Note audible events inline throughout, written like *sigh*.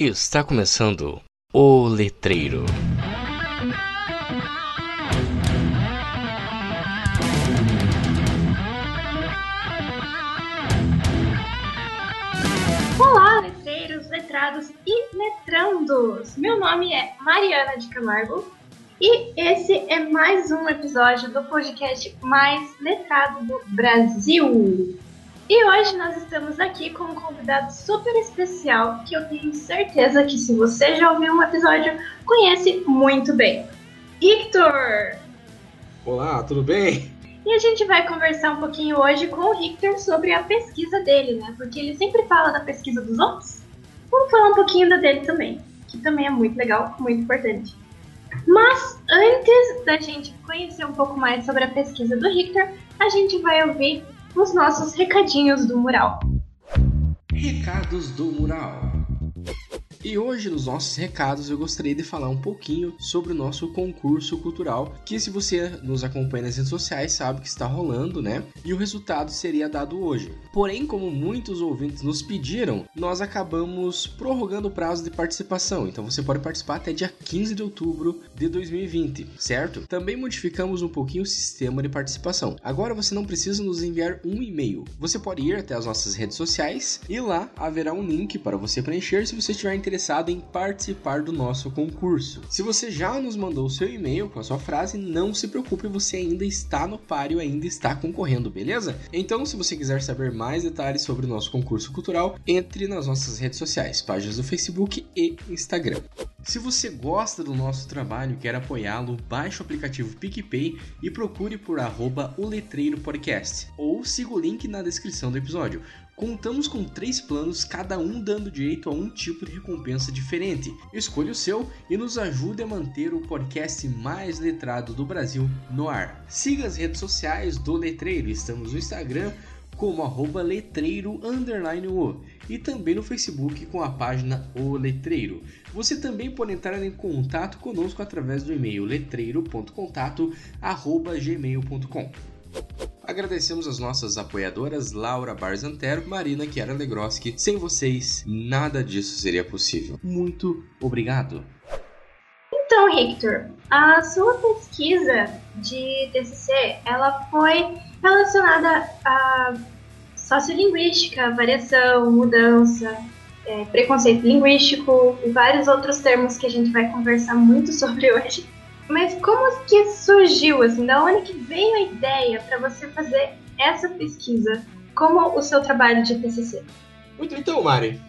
Está começando o Letreiro. Olá, letreiros, letrados e letrandos! Meu nome é Mariana de Camargo e esse é mais um episódio do podcast mais letrado do Brasil. E hoje nós estamos aqui com um convidado super especial que eu tenho certeza que se você já ouviu um episódio, conhece muito bem. Victor! Olá, tudo bem? E a gente vai conversar um pouquinho hoje com o Victor sobre a pesquisa dele, né? Porque ele sempre fala da pesquisa dos outros. Vamos falar um pouquinho da dele também, que também é muito legal, muito importante. Mas antes da gente conhecer um pouco mais sobre a pesquisa do Richter, a gente vai ouvir os nossos recadinhos do mural. Recados do mural. E hoje, nos nossos recados, eu gostaria de falar um pouquinho sobre o nosso concurso cultural, que se você nos acompanha nas redes sociais, sabe que está rolando, né? E o resultado seria dado hoje. Porém, como muitos ouvintes nos pediram, nós acabamos prorrogando o prazo de participação. Então você pode participar até dia 15 de outubro de 2020, certo? Também modificamos um pouquinho o sistema de participação. Agora você não precisa nos enviar um e-mail. Você pode ir até as nossas redes sociais e lá haverá um link para você preencher se você estiver interessado interessado em participar do nosso concurso. Se você já nos mandou o seu e-mail com a sua frase, não se preocupe, você ainda está no páreo, ainda está concorrendo, beleza? Então, se você quiser saber mais detalhes sobre o nosso concurso cultural, entre nas nossas redes sociais, páginas do Facebook e Instagram. Se você gosta do nosso trabalho e quer apoiá-lo, baixe o aplicativo PicPay e procure por arroba o Letreiro Podcast, ou siga o link na descrição do episódio. Contamos com três planos, cada um dando direito a um tipo de recompensa diferente. Escolha o seu e nos ajude a manter o podcast mais letrado do Brasil no ar. Siga as redes sociais do Letreiro, estamos no Instagram como arroba letreiro o e também no Facebook com a página O Letreiro. Você também pode entrar em contato conosco através do e-mail letreiro.contato@gmail.com. Agradecemos as nossas apoiadoras Laura Barzantero, Marina Chiara Legroski. Sem vocês, nada disso seria possível. Muito obrigado. Então, Victor, a sua pesquisa de TCC, ela foi relacionada a sociolinguística, variação, mudança, é, preconceito linguístico e vários outros termos que a gente vai conversar muito *laughs* sobre hoje. Mas como que surgiu, assim, da onde que veio a ideia para você fazer essa pesquisa como o seu trabalho de TCC? Muito então, Mari.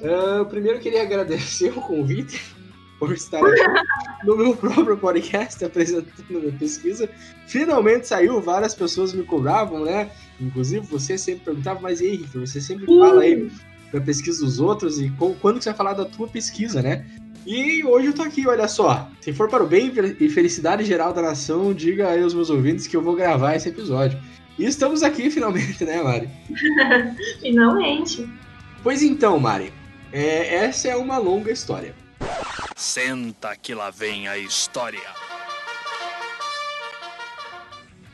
Uh, primeiro queria agradecer o convite *laughs* por estar aqui no meu próprio podcast apresentando a minha pesquisa. Finalmente saiu, várias pessoas me cobravam, né? Inclusive você sempre perguntava, mas e aí, Victor, você sempre fala aí da pesquisa dos outros e quando que você vai falar da tua pesquisa, né? E hoje eu tô aqui, olha só. Se for para o bem e felicidade geral da nação, diga aí aos meus ouvintes que eu vou gravar esse episódio. E estamos aqui *laughs* finalmente, né, Mari? *laughs* finalmente. Pois então, Mari, é, essa é uma longa história. Senta que lá vem a história.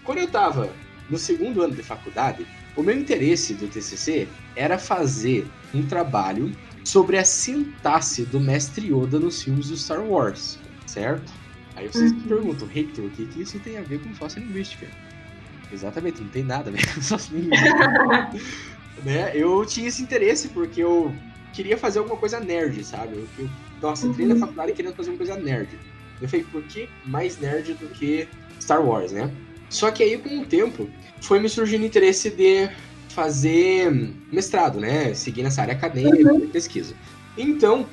Quando eu tava no segundo ano de faculdade, o meu interesse do TCC era fazer um trabalho sobre a sintaxe do mestre Yoda nos filmes do Star Wars, certo? Aí vocês uhum. perguntam, Hector, o que, que isso tem a ver com sociolinguística? Exatamente, não tem nada a ver *laughs* com sociolinguística. *laughs* né? Eu tinha esse interesse porque eu queria fazer alguma coisa nerd, sabe? Eu, eu, nossa, entrei uhum. na faculdade querendo fazer uma coisa nerd. Eu falei, por que mais nerd do que Star Wars, né? Só que aí, com o tempo, foi me surgindo interesse de fazer mestrado, né? Seguir nessa área acadêmica, uhum. pesquisa. Então,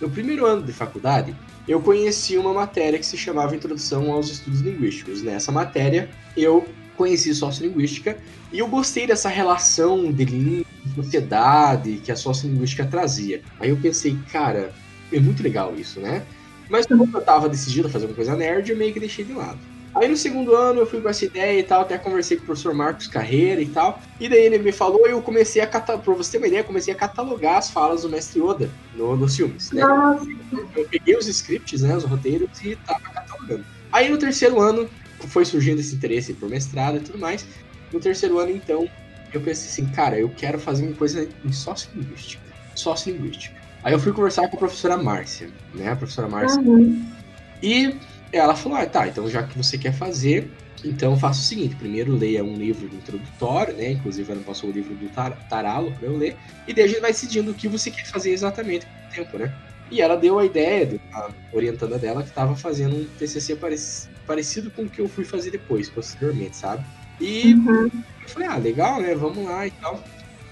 no primeiro ano de faculdade, eu conheci uma matéria que se chamava Introdução aos Estudos Linguísticos. Nessa matéria, eu conheci sociolinguística e eu gostei dessa relação de língua sociedade que a sociolinguística trazia. Aí eu pensei, cara, é muito legal isso, né? Mas como eu estava decidido a fazer uma coisa nerd, eu meio que deixei de lado. Aí no segundo ano eu fui com essa ideia e tal, até conversei com o professor Marcos Carreira e tal. E daí ele me falou e eu comecei a catalogar, pra você ter uma ideia, comecei a catalogar as falas do mestre Yoda no, nos filmes. Né? Eu peguei os scripts, né, os roteiros e tava catalogando. Aí no terceiro ano foi surgindo esse interesse por mestrado e tudo mais. No terceiro ano, então, eu pensei assim, cara, eu quero fazer uma coisa em sociolinguística. Sociolinguística. Aí eu fui conversar com a professora Márcia, né? A professora Márcia. Uhum. E ela falou: ah, tá, então já que você quer fazer, então faça o seguinte: primeiro leia um livro introdutório, né? Inclusive ela passou o livro do Tar Taralo para eu ler, e daí a gente vai decidindo o que você quer fazer exatamente com o tempo, né? E ela deu a ideia, a orientanda dela, que estava fazendo um TCC parecido com o que eu fui fazer depois, posteriormente, sabe? E uhum. eu falei, ah, legal, né? Vamos lá e tal.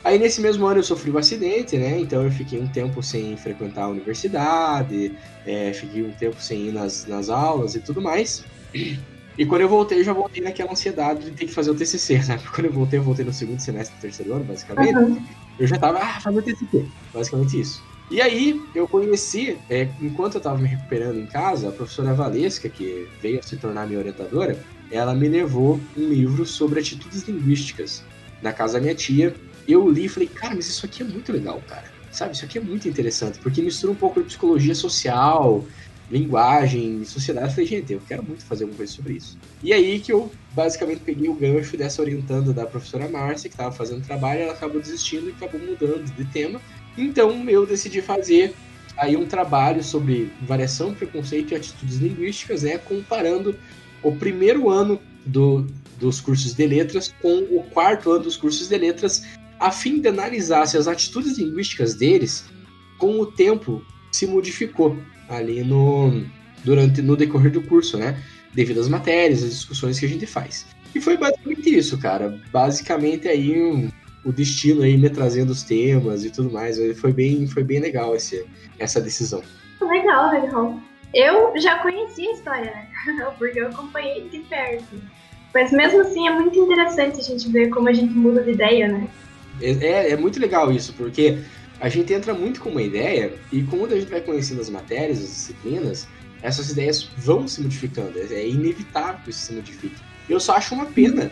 Aí nesse mesmo ano eu sofri um acidente, né? Então eu fiquei um tempo sem frequentar a universidade, é, fiquei um tempo sem ir nas, nas aulas e tudo mais. E quando eu voltei, eu já voltei naquela ansiedade de ter que fazer o TCC, né? *laughs* Quando eu voltei, eu voltei no segundo semestre do terceiro ano, basicamente. Uhum. Eu já tava, ah, fazendo TCC. Basicamente isso. E aí, eu conheci, é, enquanto eu estava me recuperando em casa, a professora Valesca, que veio a se tornar minha orientadora, ela me levou um livro sobre atitudes linguísticas na casa da minha tia. Eu li e falei, cara, mas isso aqui é muito legal, cara. Sabe, isso aqui é muito interessante, porque mistura um pouco de psicologia social, linguagem, sociedade. Eu falei, gente, eu quero muito fazer alguma coisa sobre isso. E aí que eu basicamente peguei o gancho dessa orientando da professora Márcia, que estava fazendo trabalho, ela acabou desistindo e acabou mudando de tema. Então eu decidi fazer aí um trabalho sobre variação, preconceito e atitudes linguísticas, né, comparando o primeiro ano do, dos cursos de letras com o quarto ano dos cursos de letras, a fim de analisar se as atitudes linguísticas deles, com o tempo, se modificou ali no durante no decorrer do curso, né? Devido às matérias, às discussões que a gente faz. E foi basicamente isso, cara. Basicamente aí um, o destino aí me trazendo os temas e tudo mais. Foi bem, foi bem legal esse, essa decisão. Legal, legal. Eu já conheci a história, né? *laughs* Porque eu acompanhei de perto. Mas mesmo assim é muito interessante a gente ver como a gente muda de ideia, né? É, é, é muito legal isso, porque a gente entra muito com uma ideia e quando a gente vai conhecendo as matérias, as disciplinas, essas ideias vão se modificando. É inevitável que isso se modifique. Eu só acho uma pena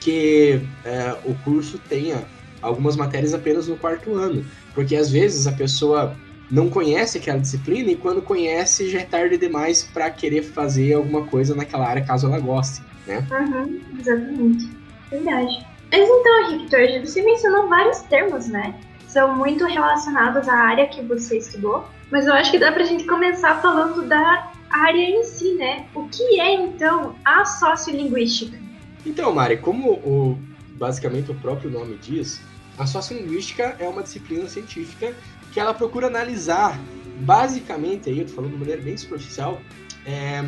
que é, o curso tenha algumas matérias apenas no quarto ano, porque às vezes a pessoa não conhece aquela disciplina e quando conhece já é tarde demais para querer fazer alguma coisa naquela área caso ela goste, né? Uhum, exatamente. Verdade. Mas então, Victor, você mencionou vários termos, né? São muito relacionados à área que você estudou, mas eu acho que dá pra gente começar falando da área em si, né? O que é então a sociolinguística? Então, Mari, como o, basicamente o próprio nome diz, a sociolinguística é uma disciplina científica que ela procura analisar, basicamente, aí eu tô falando de maneira bem superficial, é,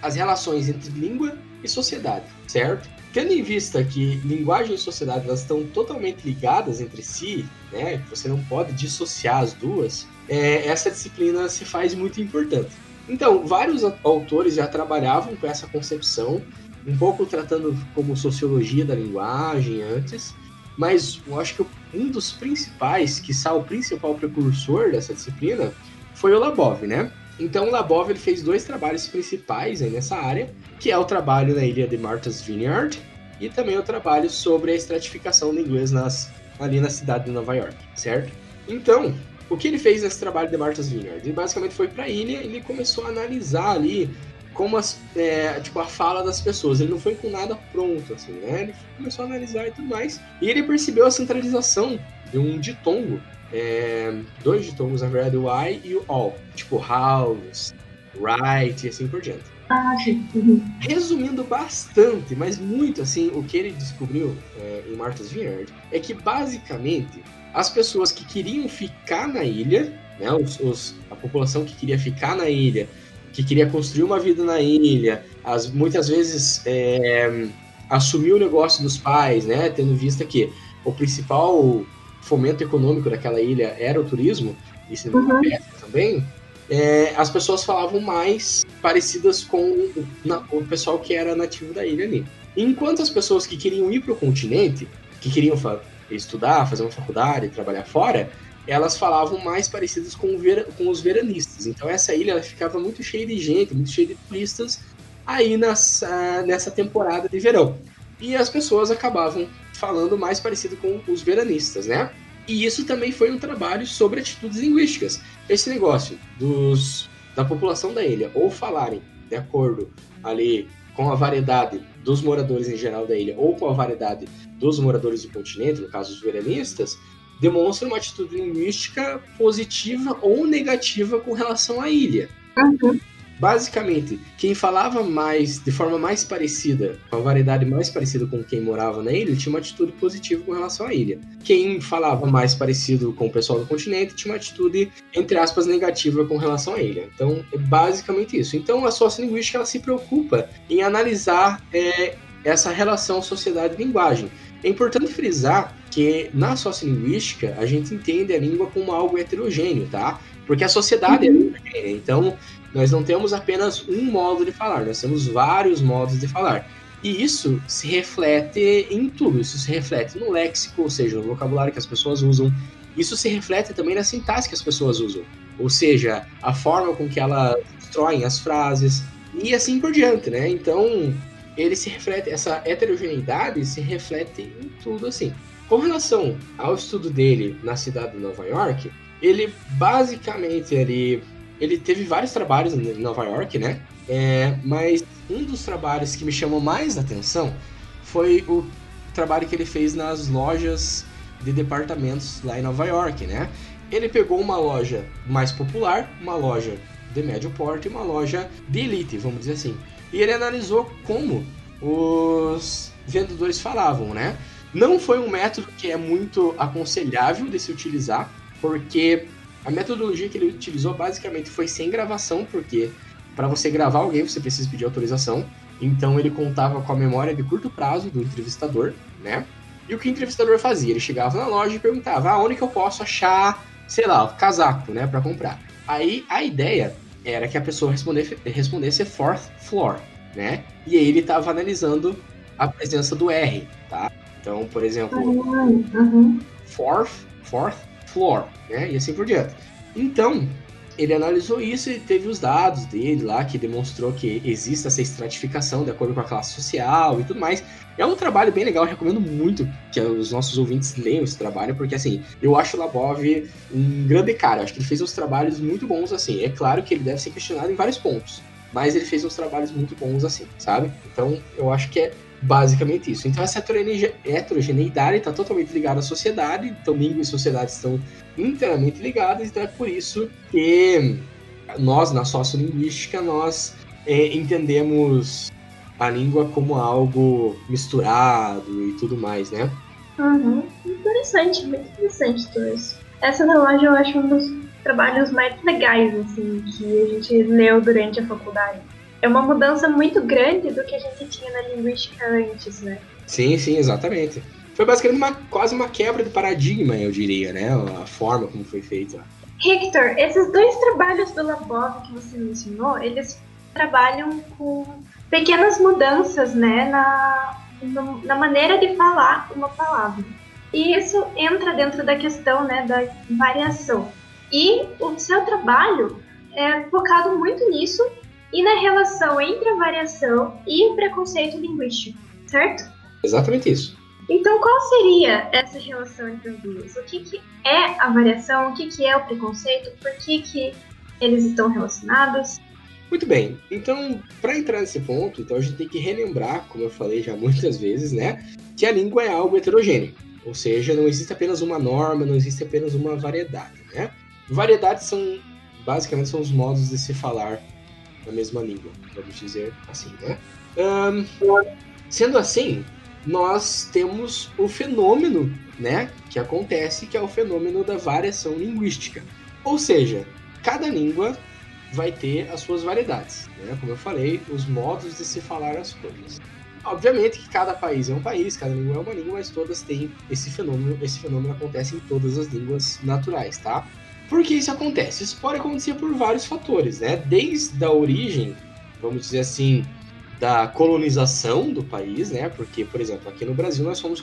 as relações entre língua e sociedade, certo? Tendo em vista que linguagem e sociedade elas estão totalmente ligadas entre si, né? Você não pode dissociar as duas. É, essa disciplina se faz muito importante. Então, vários autores já trabalhavam com essa concepção um pouco tratando como sociologia da linguagem antes, mas eu acho que um dos principais, que o principal precursor dessa disciplina, foi o Labov, né? Então o Labov ele fez dois trabalhos principais aí nessa área, que é o trabalho na ilha de Martha's Vineyard e também o trabalho sobre a estratificação do inglês nas, ali na cidade de Nova York, certo? Então, o que ele fez nesse trabalho de Martha's Vineyard? Ele basicamente foi para a ilha e ele começou a analisar ali como as, é, tipo, a fala das pessoas. Ele não foi com nada pronto, assim, né? Ele começou a analisar e tudo mais. E ele percebeu a centralização de um ditongo. É, dois ditongos, na verdade, o I e o all. Tipo, house, right e assim por diante. Resumindo bastante, mas muito assim, o que ele descobriu é, em Martha's Vineyard é que basicamente as pessoas que queriam ficar na ilha, né, os, os, a população que queria ficar na ilha que queria construir uma vida na ilha, as, muitas vezes é, assumiu o negócio dos pais, né, tendo vista que o principal fomento econômico daquela ilha era o turismo, e se não uhum. também, é, as pessoas falavam mais parecidas com na, o pessoal que era nativo da ilha ali. Enquanto as pessoas que queriam ir para o continente, que queriam estudar, fazer uma faculdade, trabalhar fora, elas falavam mais parecidas com, vera, com os veranistas. Então essa ilha ficava muito cheia de gente, muito cheia de turistas aí nessa, nessa temporada de verão. E as pessoas acabavam falando mais parecido com os veranistas, né? E isso também foi um trabalho sobre atitudes linguísticas. Esse negócio dos, da população da ilha ou falarem de acordo ali com a variedade dos moradores em geral da ilha ou com a variedade dos moradores do continente, no caso os veranistas, demonstram uma atitude linguística positiva ou negativa com relação à ilha. Uhum. Basicamente, quem falava mais, de forma mais parecida, com a variedade mais parecida com quem morava na ilha, tinha uma atitude positiva com relação à ilha. Quem falava mais parecido com o pessoal do continente tinha uma atitude, entre aspas, negativa com relação à ilha. Então, é basicamente isso. Então, a sociolinguística ela se preocupa em analisar é, essa relação sociedade-linguagem. É importante frisar que na sociolinguística a gente entende a língua como algo heterogêneo, tá? Porque a sociedade uhum. é heterogênea. Então, nós não temos apenas um modo de falar, nós temos vários modos de falar. E isso se reflete em tudo. Isso se reflete no léxico, ou seja, no vocabulário que as pessoas usam. Isso se reflete também na sintaxe que as pessoas usam. Ou seja, a forma com que elas constroem as frases e assim por diante, né? Então, ele se reflete, essa heterogeneidade se reflete em tudo assim. Com relação ao estudo dele na cidade de Nova York, ele basicamente ele ele teve vários trabalhos em Nova York, né? É, mas um dos trabalhos que me chamou mais atenção foi o trabalho que ele fez nas lojas de departamentos lá em Nova York, né? Ele pegou uma loja mais popular, uma loja de médio porte e uma loja de elite, vamos dizer assim. E ele analisou como os vendedores falavam, né? Não foi um método que é muito aconselhável de se utilizar, porque a metodologia que ele utilizou basicamente foi sem gravação, porque para você gravar alguém você precisa pedir autorização. Então ele contava com a memória de curto prazo do entrevistador, né? E o que o entrevistador fazia? Ele chegava na loja e perguntava: ah, onde que eu posso achar, sei lá, casaco, né, para comprar? Aí a ideia era que a pessoa respondesse, respondesse fourth floor, né? E aí ele estava analisando a presença do R, tá? Então, por exemplo, uhum. fourth, fourth floor, né? E assim por diante. Então, ele analisou isso e teve os dados dele lá que demonstrou que existe essa estratificação de acordo com a classe social e tudo mais. É um trabalho bem legal, recomendo muito que os nossos ouvintes leiam esse trabalho, porque assim, eu acho o Labov um grande cara, acho que ele fez uns trabalhos muito bons assim. É claro que ele deve ser questionado em vários pontos, mas ele fez uns trabalhos muito bons assim, sabe? Então, eu acho que é Basicamente isso. Então essa heterogeneidade está totalmente ligada à sociedade, então língua e sociedade estão inteiramente ligadas, então é por isso que nós, na sociolinguística, nós é, entendemos a língua como algo misturado e tudo mais, né? Uhum. Interessante, muito interessante tudo isso. Essa loja eu acho um dos trabalhos mais legais, assim, que a gente leu durante a faculdade é uma mudança muito grande do que a gente tinha na linguística antes, né? Sim, sim, exatamente. Foi basicamente uma, quase uma quebra de paradigma, eu diria, né? A forma como foi feita. Hector, esses dois trabalhos do Labov que você mencionou, eles trabalham com pequenas mudanças, né, na, na maneira de falar uma palavra. E isso entra dentro da questão, né, da variação. E o seu trabalho é focado muito nisso e na relação entre a variação e o preconceito linguístico, certo? Exatamente isso. Então, qual seria essa relação entre os dois? O que, que é a variação? O que, que é o preconceito? Por que, que eles estão relacionados? Muito bem. Então, para entrar nesse ponto, então a gente tem que relembrar, como eu falei já muitas vezes, né, que a língua é algo heterogêneo. Ou seja, não existe apenas uma norma, não existe apenas uma variedade, né? Variedades são basicamente são os modos de se falar na mesma língua, vamos dizer assim, né? Um, sendo assim, nós temos o fenômeno, né, que acontece, que é o fenômeno da variação linguística. Ou seja, cada língua vai ter as suas variedades, né? Como eu falei, os modos de se falar as coisas. Obviamente que cada país é um país, cada língua é uma língua, mas todas têm esse fenômeno. Esse fenômeno acontece em todas as línguas naturais, tá? Por que isso acontece? Isso pode acontecer por vários fatores, né? Desde a origem, vamos dizer assim, da colonização do país, né? Porque, por exemplo, aqui no Brasil nós fomos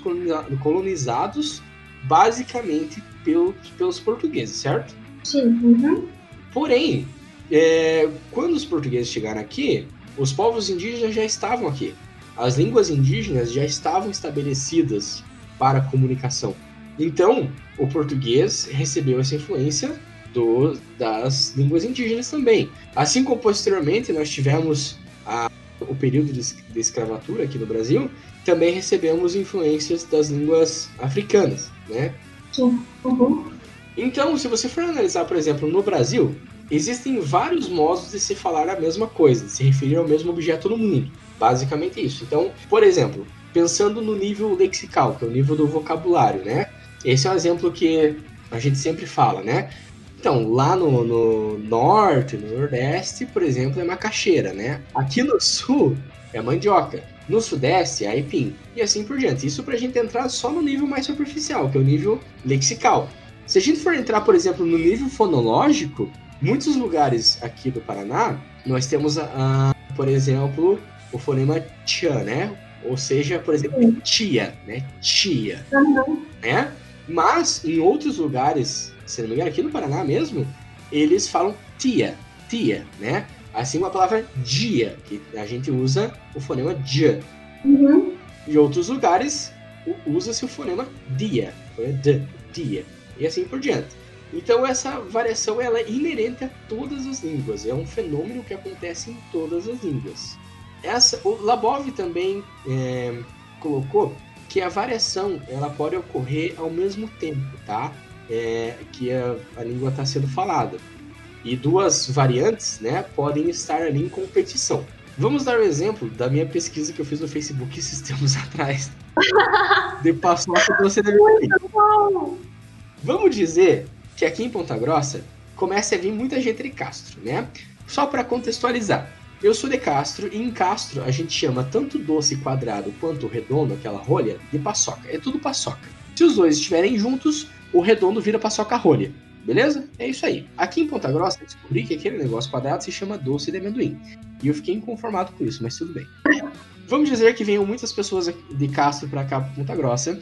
colonizados basicamente pelos, pelos portugueses, certo? Sim. Uhum. Porém, é, quando os portugueses chegaram aqui, os povos indígenas já estavam aqui. As línguas indígenas já estavam estabelecidas para comunicação. Então, o português recebeu essa influência do, das línguas indígenas também. Assim como posteriormente nós tivemos a, o período de, de escravatura aqui no Brasil, também recebemos influências das línguas africanas, né? Sim. Uhum. Então, se você for analisar, por exemplo, no Brasil, existem vários modos de se falar a mesma coisa, de se referir ao mesmo objeto no mundo. Basicamente isso. Então, por exemplo, pensando no nível lexical, que é o nível do vocabulário, né? Esse é um exemplo que a gente sempre fala, né? Então, lá no, no norte, no nordeste, por exemplo, é macaxeira, né? Aqui no sul é mandioca. No sudeste é aipim. E assim por diante. Isso pra gente entrar só no nível mais superficial, que é o nível lexical. Se a gente for entrar, por exemplo, no nível fonológico, muitos lugares aqui do Paraná, nós temos, por exemplo, o fonema tchan, né? Ou seja, por exemplo, tia, né? Tia, uhum. né? Mas em outros lugares, se não me engano, aqui no Paraná mesmo, eles falam tia, tia, né? Assim como a palavra dia, que a gente usa o fonema dia. Uhum. Em outros lugares, usa-se o fonema dia, d, dia, e assim por diante. Então essa variação ela é inerente a todas as línguas, é um fenômeno que acontece em todas as línguas. Essa, o Labov também é, colocou que a variação ela pode ocorrer ao mesmo tempo, tá? É, que a, a língua está sendo falada. E duas variantes, né, podem estar ali em competição. Vamos dar um exemplo da minha pesquisa que eu fiz no Facebook esses *laughs* tempos atrás. de paçoca você deve Vamos dizer que aqui em Ponta Grossa começa a vir muita gente de Castro, né? Só para contextualizar. Eu sou de Castro e em Castro a gente chama tanto doce quadrado quanto redondo, aquela rolha, de paçoca. É tudo paçoca. Se os dois estiverem juntos, o redondo vira paçoca rolha. Beleza? É isso aí. Aqui em Ponta Grossa descobri que aquele negócio quadrado se chama doce de amendoim. E eu fiquei inconformado com isso, mas tudo bem. Vamos dizer que venham muitas pessoas de Castro para cá, Ponta Grossa,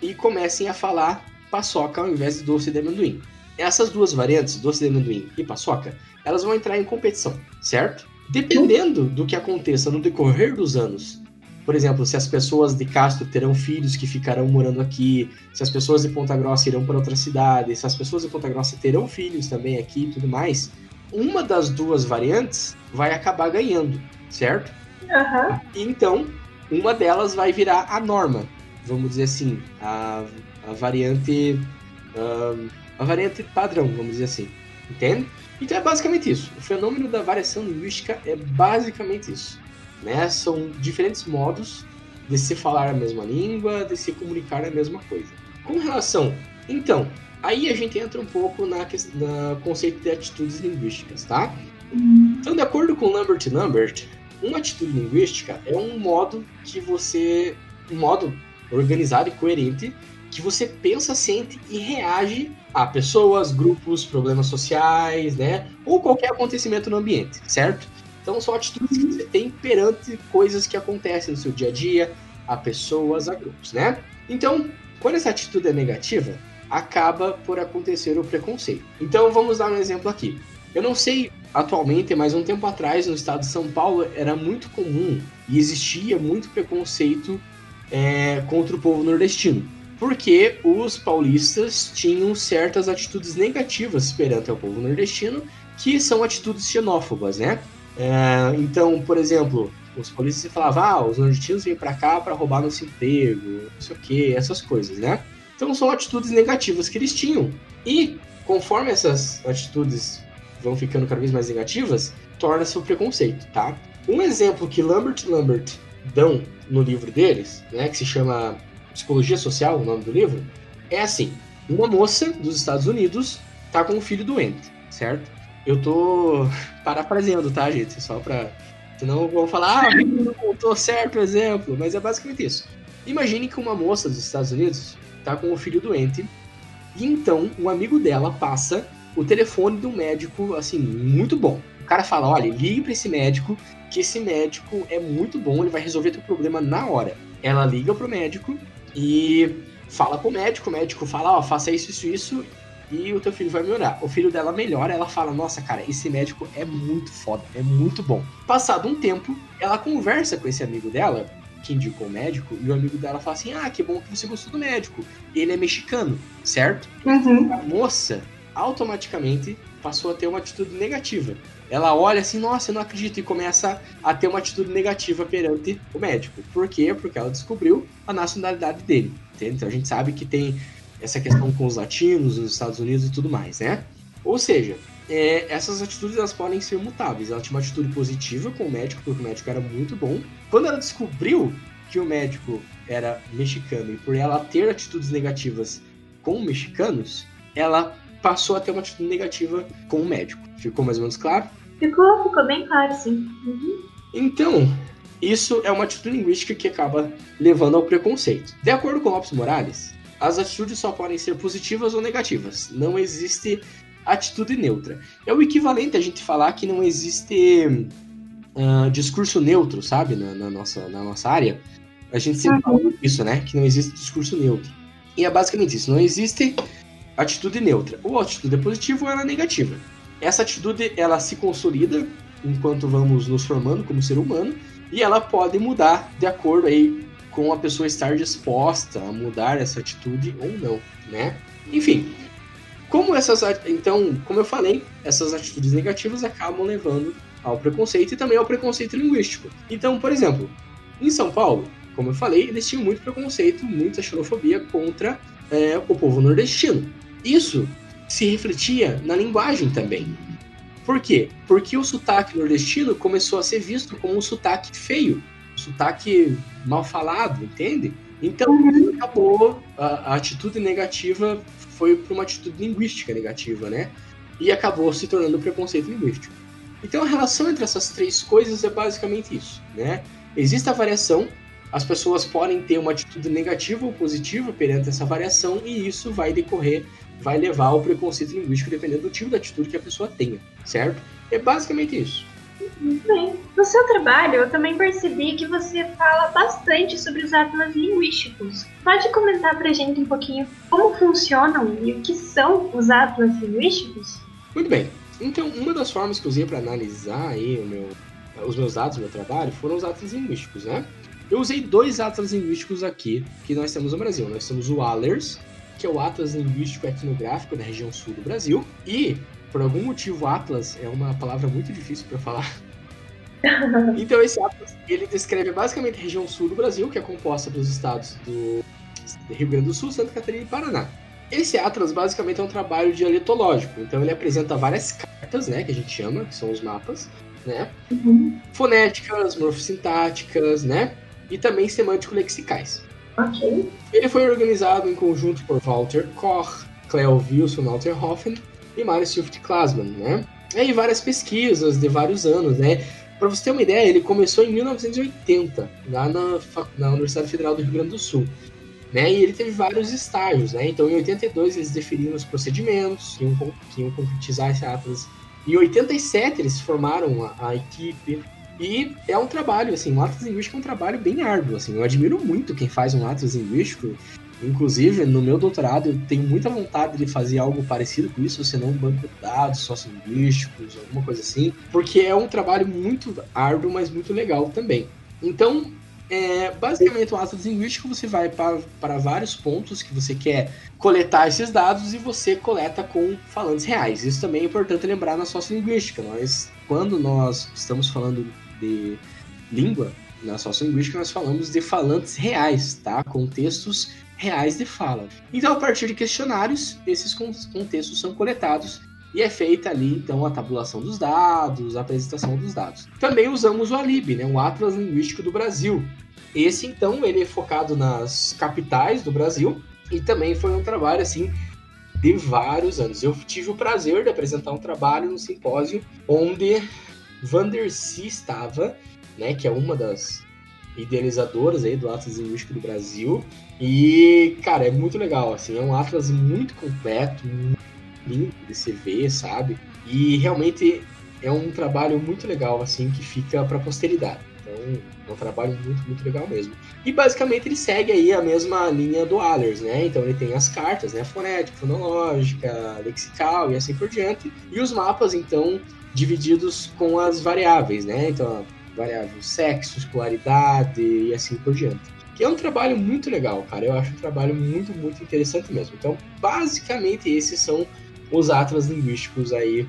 e comecem a falar paçoca ao invés de doce de amendoim. Essas duas variantes, doce de amendoim e paçoca, elas vão entrar em competição, certo? Dependendo do que aconteça no decorrer dos anos, por exemplo, se as pessoas de Castro terão filhos que ficarão morando aqui, se as pessoas de Ponta Grossa irão para outra cidade, se as pessoas de Ponta Grossa terão filhos também aqui e tudo mais, uma das duas variantes vai acabar ganhando, certo? Uhum. Então, uma delas vai virar a norma, vamos dizer assim, a, a variante. Uh, a variante padrão, vamos dizer assim. Entende? Então é basicamente isso. O fenômeno da variação linguística é basicamente isso. Né? São diferentes modos de se falar a mesma língua, de se comunicar a mesma coisa. Com relação. Então, aí a gente entra um pouco na, conceito de atitudes linguísticas, tá? Então, de acordo com Lambert e Lambert, uma atitude linguística é um modo que você. um modo organizado e coerente que você pensa, sente e reage a pessoas, grupos, problemas sociais, né? Ou qualquer acontecimento no ambiente, certo? Então são atitudes que você tem perante coisas que acontecem no seu dia a dia, a pessoas, a grupos, né? Então, quando essa atitude é negativa, acaba por acontecer o preconceito. Então vamos dar um exemplo aqui. Eu não sei atualmente, mas um tempo atrás no estado de São Paulo era muito comum e existia muito preconceito é, contra o povo nordestino porque os paulistas tinham certas atitudes negativas perante o povo nordestino, que são atitudes xenófobas, né? É, então, por exemplo, os paulistas falavam, ah, os nordestinos vêm para cá para roubar nosso emprego, não sei o que, essas coisas, né? Então são atitudes negativas que eles tinham. E conforme essas atitudes vão ficando cada vez mais negativas, torna-se o um preconceito, tá? Um exemplo que Lambert Lambert dão no livro deles, né, que se chama Psicologia Social, o nome do livro, é assim: uma moça dos Estados Unidos tá com um filho doente, certo? Eu tô *laughs* parafraseando, tá, gente? Só pra. Senão vão falar, ah, *laughs* não contou certo o exemplo, mas é basicamente isso. Imagine que uma moça dos Estados Unidos tá com um filho doente e então um amigo dela passa o telefone de um médico, assim, muito bom. O cara fala: olha, ligue para esse médico, que esse médico é muito bom, ele vai resolver teu problema na hora. Ela liga pro médico, e fala com o médico, o médico fala, ó, faça isso, isso, isso, e o teu filho vai melhorar. O filho dela melhora, ela fala, nossa, cara, esse médico é muito foda, é muito bom. Passado um tempo, ela conversa com esse amigo dela, que indicou o médico, e o amigo dela fala assim, ah, que bom que você gostou do médico. Ele é mexicano, certo? Uhum. A moça, automaticamente, passou a ter uma atitude negativa. Ela olha assim, nossa, eu não acredito, e começa a ter uma atitude negativa perante o médico. Por quê? Porque ela descobriu a nacionalidade dele. Entende? Então a gente sabe que tem essa questão com os latinos, os Estados Unidos e tudo mais, né? Ou seja, é, essas atitudes elas podem ser mutáveis. Ela tinha uma atitude positiva com o médico, porque o médico era muito bom. Quando ela descobriu que o médico era mexicano e por ela ter atitudes negativas com mexicanos, ela passou a ter uma atitude negativa com o médico. Ficou mais ou menos claro? Ficou, ficou bem claro, sim. Uhum. Então, isso é uma atitude linguística que acaba levando ao preconceito. De acordo com Lopes Morales, as atitudes só podem ser positivas ou negativas. Não existe atitude neutra. É o equivalente a gente falar que não existe uh, discurso neutro, sabe, na, na, nossa, na nossa área. A gente sempre fala isso, né? Que não existe discurso neutro. E é basicamente isso. Não existe atitude neutra. Ou atitude positiva ou ela é negativa. Essa atitude, ela se consolida enquanto vamos nos formando como ser humano e ela pode mudar de acordo aí com a pessoa estar disposta a mudar essa atitude ou não, né? Enfim, como essas, então, como eu falei, essas atitudes negativas acabam levando ao preconceito e também ao preconceito linguístico. Então, por exemplo, em São Paulo, como eu falei, eles tinham muito preconceito, muita xenofobia contra é, o povo nordestino. Isso se refletia na linguagem também. Por quê? Porque o sotaque nordestino começou a ser visto como um sotaque feio, sotaque mal falado, entende? Então, acabou a, a atitude negativa foi para uma atitude linguística negativa, né? E acabou se tornando preconceito linguístico. Então a relação entre essas três coisas é basicamente isso, né? Existe a variação, as pessoas podem ter uma atitude negativa ou positiva perante essa variação e isso vai decorrer, vai levar ao preconceito linguístico dependendo do tipo de atitude que a pessoa tenha, certo? É basicamente isso. Muito bem. No seu trabalho, eu também percebi que você fala bastante sobre os atlas linguísticos. Pode comentar pra gente um pouquinho como funcionam e o que são os atlas linguísticos? Muito bem. Então, uma das formas que eu usei para analisar aí meu, os meus dados, meu trabalho, foram os atlas linguísticos, né? Eu usei dois atlas linguísticos aqui que nós temos no Brasil. Nós temos o ALERS, que é o Atlas Linguístico Etnográfico da região sul do Brasil, e por algum motivo, Atlas é uma palavra muito difícil para falar. *laughs* então, esse Atlas, ele descreve basicamente a região sul do Brasil, que é composta pelos estados do Rio Grande do Sul, Santa Catarina e Paraná. Esse Atlas, basicamente, é um trabalho dialetológico. Então, ele apresenta várias cartas, né, que a gente chama, que são os mapas, né? Uhum. Fonéticas, morfossintáticas, né? E também semântico-lexicais. Ele foi organizado em conjunto por Walter Koch, Cleo Wilson Alterhofen e Mário Silft Klasman, né? E aí várias pesquisas de vários anos, né? Para você ter uma ideia, ele começou em 1980, lá na, na Universidade Federal do Rio Grande do Sul. Né? E ele teve vários estágios, né? Então, em 82, eles definiram os procedimentos que iam, que iam concretizar esse Atlas. Em 87, eles formaram a, a, equipe. E é um trabalho, assim, Atlas Linguístico é um trabalho bem árduo, assim. Eu admiro muito quem faz um Atlas Linguístico Inclusive, no meu doutorado, eu tenho muita vontade de fazer algo parecido com isso, se não um banco de dados sociolinguísticos, alguma coisa assim, porque é um trabalho muito árduo, mas muito legal também. Então, é, basicamente, o atlas linguístico você vai para vários pontos que você quer coletar esses dados e você coleta com falantes reais. Isso também é importante lembrar na sociolinguística. Nós, quando nós estamos falando de língua, na sociolinguística nós falamos de falantes reais, tá? Contextos reais de fala. Então, a partir de questionários, esses contextos são coletados e é feita ali então a tabulação dos dados, a apresentação dos dados. Também usamos o ALIB, né, o Atlas Linguístico do Brasil. Esse então ele é focado nas capitais do Brasil e também foi um trabalho assim de vários anos. Eu tive o prazer de apresentar um trabalho no simpósio onde Vandercy estava, né, que é uma das idealizadoras aí do Atlas Linguístico do Brasil. E, cara, é muito legal, assim, é um Atlas muito completo, muito lindo de se ver, sabe? E realmente é um trabalho muito legal, assim, que fica para a posteridade. Então, é um trabalho muito, muito legal mesmo. E basicamente ele segue aí a mesma linha do Allers, né? Então ele tem as cartas, né? Fonética, fonológica, lexical e assim por diante. E os mapas, então, divididos com as variáveis, né? Então, variável sexo, escolaridade e assim por diante. Que é um trabalho muito legal, cara. Eu acho um trabalho muito, muito interessante mesmo. Então, basicamente, esses são os atlas linguísticos aí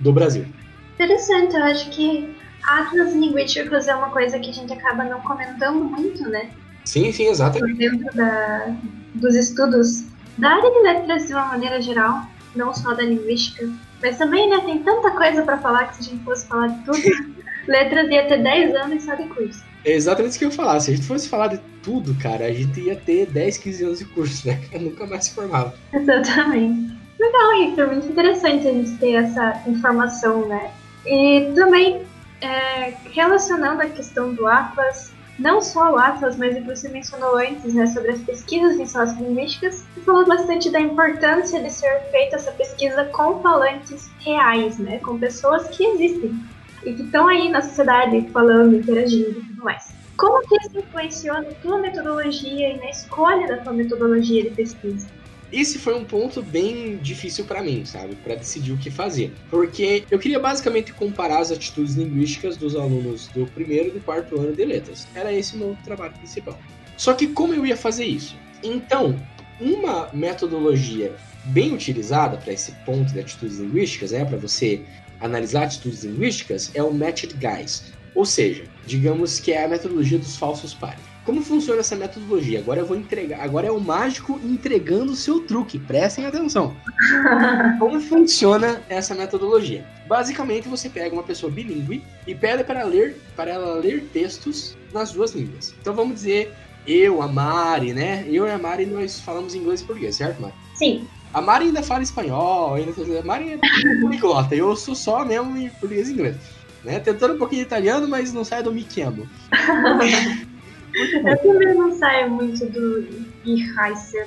do Brasil. Interessante, eu acho que atlas linguísticos é uma coisa que a gente acaba não comentando muito, né? Sim, sim, exatamente. Dentro da, dos estudos da área de letras de uma maneira geral, não só da linguística, mas também, né, tem tanta coisa para falar que se a gente fosse falar de tudo, *laughs* letras ia ter 10 anos só de curso. É exatamente isso que eu ia falar. Se a gente fosse falar de tudo, cara, a gente ia ter 10, 15 anos de curso, né? *laughs* Eu nunca mais se formava. Exatamente. Legal, Victor. Muito interessante a gente ter essa informação, né? E também, é, relacionando a questão do Atlas, não só o Atlas, mas o que você mencionou antes, né, sobre as pesquisas em sociolinguísticas, você falou bastante da importância de ser feita essa pesquisa com falantes reais, né, com pessoas que existem e que estão aí na sociedade falando, interagindo e tudo mais. Como que isso influenciou na tua metodologia e na escolha da tua metodologia de pesquisa? Esse foi um ponto bem difícil para mim, sabe? Para decidir o que fazer. Porque eu queria basicamente comparar as atitudes linguísticas dos alunos do primeiro e do quarto ano de letras. Era esse o meu trabalho principal. Só que como eu ia fazer isso? Então, uma metodologia bem utilizada para esse ponto de atitudes linguísticas, é para você analisar atitudes linguísticas, é o Matched Guys. Ou seja, digamos que é a metodologia dos falsos pares. Como funciona essa metodologia? Agora eu vou entregar. Agora é o mágico entregando o seu truque. Prestem atenção. *laughs* Como funciona essa metodologia? Basicamente, você pega uma pessoa bilíngue e pede para ler, para ela ler textos nas duas línguas. Então vamos dizer eu, a Mari, né? Eu e a Mari nós falamos inglês e português, certo, Mari? Sim. A Mari ainda fala espanhol, ainda a Mari é poliglota. Eu sou só mesmo em português e inglês. Né? Tentando um pouquinho de italiano, mas não sai do me. *laughs* Eu também não saio muito do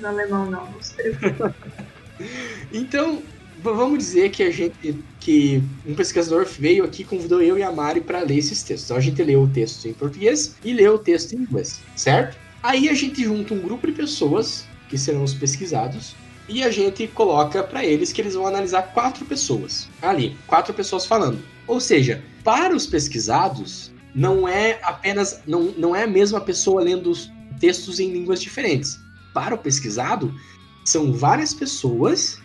no alemão, não. Não *laughs* Então, vamos dizer que a gente, que um pesquisador veio aqui convidou eu e a Mari para ler esses textos. Então a gente leu o texto em português e leu o texto em inglês, certo? Aí a gente junta um grupo de pessoas que serão os pesquisados e a gente coloca para eles que eles vão analisar quatro pessoas ali, quatro pessoas falando. Ou seja, para os pesquisados, não é apenas não, não é a mesma pessoa lendo textos em línguas diferentes. Para o pesquisado, são várias pessoas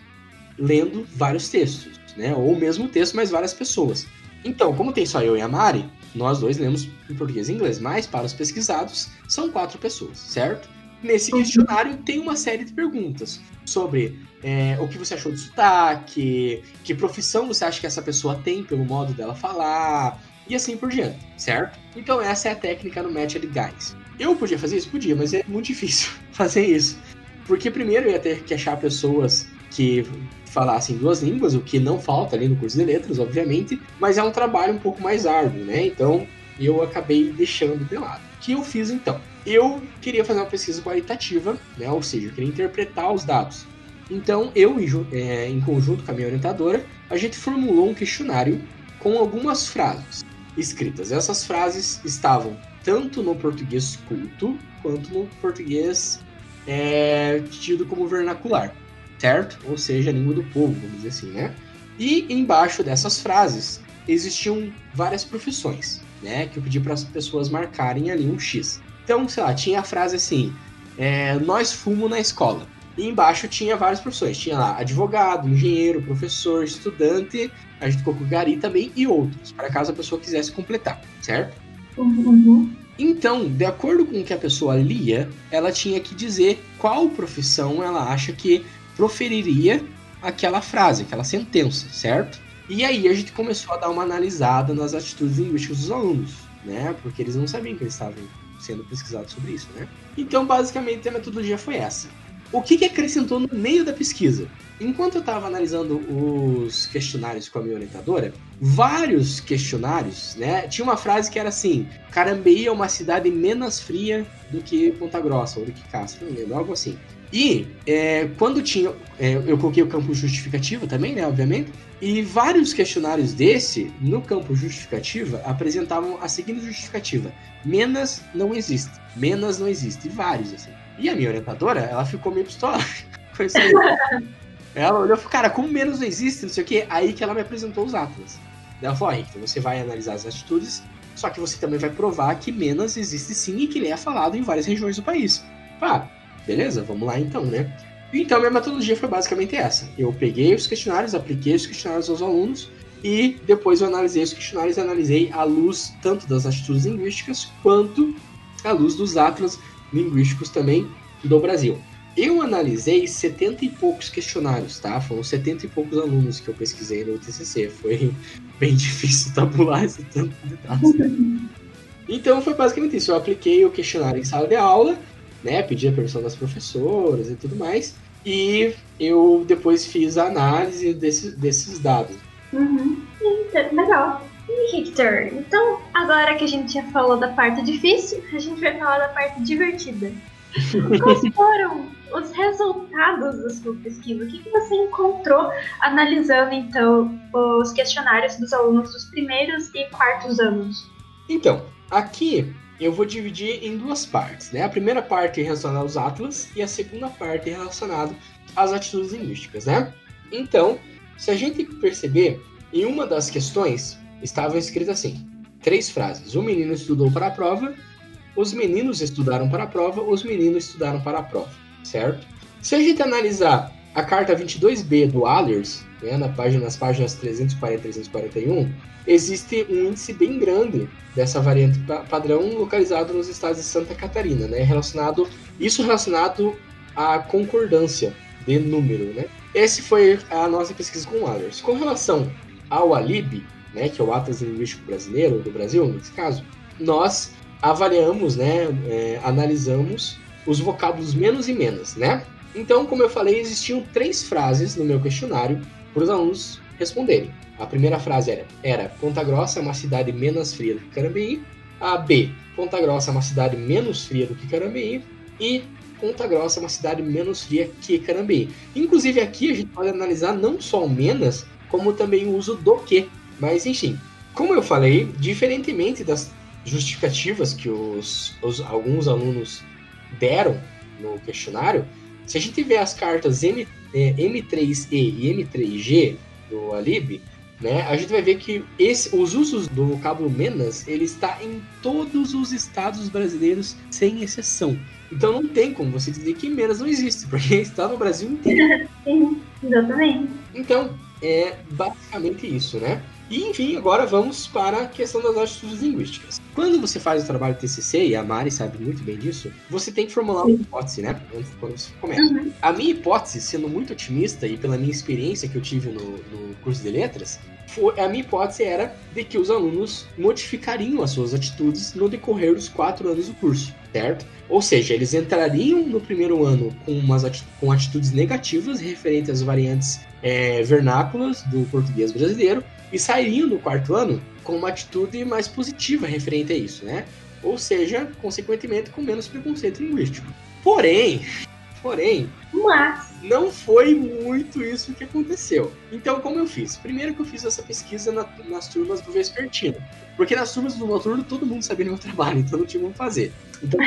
lendo vários textos, né? Ou o mesmo texto, mas várias pessoas. Então, como tem só eu e a Mari, nós dois lemos em português e inglês, mas para os pesquisados são quatro pessoas, certo? Nesse uhum. questionário tem uma série de perguntas sobre é, o que você achou de sotaque, que profissão você acha que essa pessoa tem pelo modo dela falar, e assim por diante, certo? Então essa é a técnica no Matched Guys. Eu podia fazer isso? Podia, mas é muito *laughs* difícil fazer isso. Porque primeiro eu ia ter que achar pessoas que falassem duas línguas, o que não falta ali no curso de letras, obviamente, mas é um trabalho um pouco mais árduo, né? Então eu acabei deixando de lado. O que eu fiz então? Eu queria fazer uma pesquisa qualitativa, né? Ou seja, eu queria interpretar os dados. Então eu, é, em conjunto com a minha orientadora, a gente formulou um questionário com algumas frases escritas. Essas frases estavam tanto no português culto quanto no português é, tido como vernacular, certo? Ou seja, a língua do povo, vamos dizer assim, né? E embaixo dessas frases existiam várias profissões, né? Que eu pedi para as pessoas marcarem ali um X. Então, sei lá, tinha a frase assim: é, Nós fumo na escola. E embaixo tinha várias profissões. Tinha lá advogado, engenheiro, professor, estudante, a gente colocou gari também e outros, para caso a pessoa quisesse completar, certo? Uhum. Então, de acordo com o que a pessoa lia, ela tinha que dizer qual profissão ela acha que proferiria aquela frase, aquela sentença, certo? E aí a gente começou a dar uma analisada nas atitudes linguísticas dos alunos, né? Porque eles não sabiam que eles estavam sendo pesquisados sobre isso, né? Então, basicamente, a metodologia foi essa. O que, que acrescentou no meio da pesquisa? Enquanto eu estava analisando os questionários com a minha orientadora, vários questionários, né? Tinha uma frase que era assim: Carambeí é uma cidade menos fria do que Ponta Grossa ou do que Castro, não lembro, algo assim. E é, quando tinha. É, eu coloquei o campo justificativo também, né? Obviamente. E vários questionários desse, no campo justificativa, apresentavam a seguinte justificativa: menos não existe. Menos não existe. E vários, assim. E a minha orientadora, ela ficou meio pistola *laughs* com isso aí. ela olhou e falou, cara, como menos não existe, não sei o quê. Aí que ela me apresentou os atlas. Ela falou, então você vai analisar as atitudes, só que você também vai provar que menos existe sim e que ele é falado em várias regiões do país. Ah, beleza, vamos lá então, né? Então minha metodologia foi basicamente essa. Eu peguei os questionários, apliquei os questionários aos alunos e depois eu analisei os questionários e analisei à luz tanto das atitudes linguísticas quanto à luz dos atlas linguísticos também do Brasil. Eu analisei 70 e poucos questionários, tá? Foram 70 e poucos alunos que eu pesquisei no TCC. Foi *laughs* bem difícil tabular esse tanto de dados. Então foi basicamente isso. Eu apliquei o questionário em sala de aula, né? Pedi a permissão das professoras e tudo mais. E eu depois fiz a análise desse, desses dados. Uhum. Legal. E Victor, então agora que a gente já falou da parte difícil, a gente vai falar da parte divertida. Quais *laughs* foram os resultados da sua pesquisa? O que, que você encontrou analisando então os questionários dos alunos dos primeiros e quartos anos? Então, aqui eu vou dividir em duas partes. Né? A primeira parte é relacionada aos atlas e a segunda parte é relacionada às atitudes linguísticas. Né? Então, se a gente perceber, em uma das questões estava escrito assim: três frases. O menino estudou para a prova, os meninos estudaram para a prova, os meninos estudaram para a prova, certo? Se a gente analisar a carta 22B do Allers, né, na página, nas páginas 340 e 341, existe um índice bem grande dessa variante padrão localizado nos estados de Santa Catarina, né, relacionado, isso relacionado à concordância de número, né? Esse foi a nossa pesquisa com o Allers. Com relação ao ALIB, né, que é o Atlas Linguístico Brasileiro, do Brasil, nesse caso, nós avaliamos, né, é, analisamos os vocábulos menos e menos, né? Então, como eu falei, existiam três frases no meu questionário para os alunos responderem. A primeira frase era, era Ponta Grossa é uma cidade menos fria do que Carambeí. A B, Ponta Grossa é uma cidade menos fria do que Carambeí. E Ponta Grossa é uma cidade menos fria que Carambeí. Inclusive aqui a gente pode analisar não só o menos, como também o uso do que. Mas enfim, como eu falei, diferentemente das justificativas que os, os alguns alunos deram no questionário, se a gente vê as cartas M, é, M3E e M3G do Alib, né, a gente vai ver que esse, os usos do vocábulo menos ele está em todos os estados brasileiros, sem exceção. Então não tem como você dizer que menos não existe, porque *laughs* está no Brasil inteiro. *laughs* Sim, exatamente. Então, é basicamente isso, né? E, enfim, agora vamos para a questão das atitudes linguísticas. Quando você faz o trabalho TCC, e a Mari sabe muito bem disso, você tem que formular uma hipótese, né? Quando você começa. Uhum. A minha hipótese, sendo muito otimista e pela minha experiência que eu tive no, no curso de letras, foi, a minha hipótese era de que os alunos modificariam as suas atitudes no decorrer dos quatro anos do curso, certo? Ou seja, eles entrariam no primeiro ano com, umas ati com atitudes negativas referentes às variantes é, vernáculas do português brasileiro e sairiam no quarto ano com uma atitude mais positiva referente a isso, né? Ou seja, consequentemente com menos preconceito linguístico. Porém, porém, Mas... não foi muito isso que aconteceu. Então, como eu fiz? Primeiro que eu fiz essa pesquisa na, nas turmas do Vespertino. Porque nas turmas do Noturno todo mundo sabia meu trabalho, então não tinha como fazer. Então,